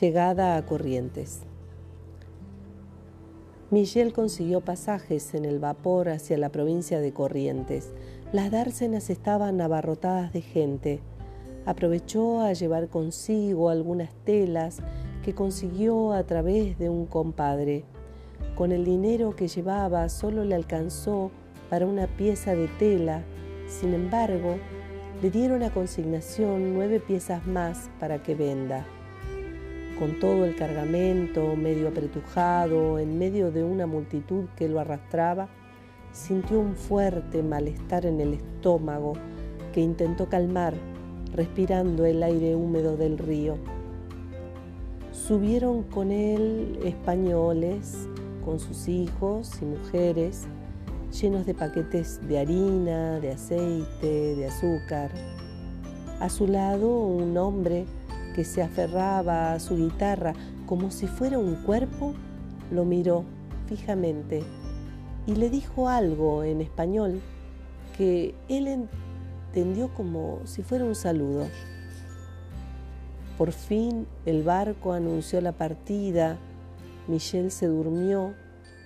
Llegada a Corrientes. Michel consiguió pasajes en el vapor hacia la provincia de Corrientes. Las dársenas estaban abarrotadas de gente. Aprovechó a llevar consigo algunas telas que consiguió a través de un compadre. Con el dinero que llevaba solo le alcanzó para una pieza de tela. Sin embargo, le dieron a consignación nueve piezas más para que venda. Con todo el cargamento medio apretujado, en medio de una multitud que lo arrastraba, sintió un fuerte malestar en el estómago que intentó calmar respirando el aire húmedo del río. Subieron con él españoles, con sus hijos y mujeres, llenos de paquetes de harina, de aceite, de azúcar. A su lado un hombre que se aferraba a su guitarra como si fuera un cuerpo, lo miró fijamente y le dijo algo en español que él entendió como si fuera un saludo. Por fin el barco anunció la partida, Michel se durmió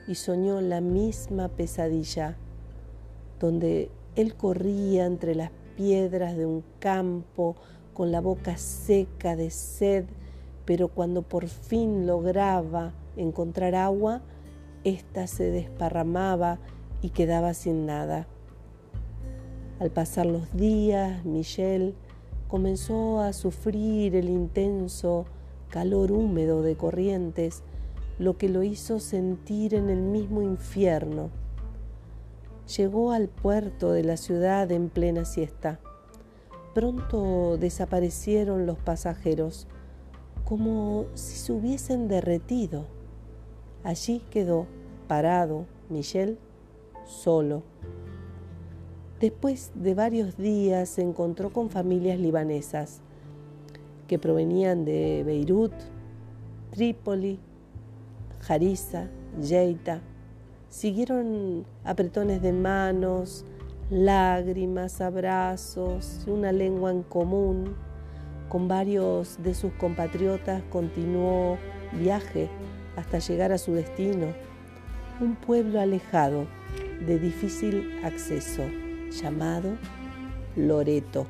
y soñó la misma pesadilla, donde él corría entre las piedras de un campo con la boca seca de sed, pero cuando por fin lograba encontrar agua, ésta se desparramaba y quedaba sin nada. Al pasar los días, Michel comenzó a sufrir el intenso calor húmedo de corrientes lo que lo hizo sentir en el mismo infierno. Llegó al puerto de la ciudad en plena siesta. Pronto desaparecieron los pasajeros, como si se hubiesen derretido. Allí quedó, parado, Michel, solo. Después de varios días se encontró con familias libanesas que provenían de Beirut, Trípoli, Jarisa, Yeita. Siguieron apretones de manos, lágrimas, abrazos una lengua en común. Con varios de sus compatriotas continuó viaje hasta llegar a su destino, un pueblo alejado de difícil acceso llamado Loreto.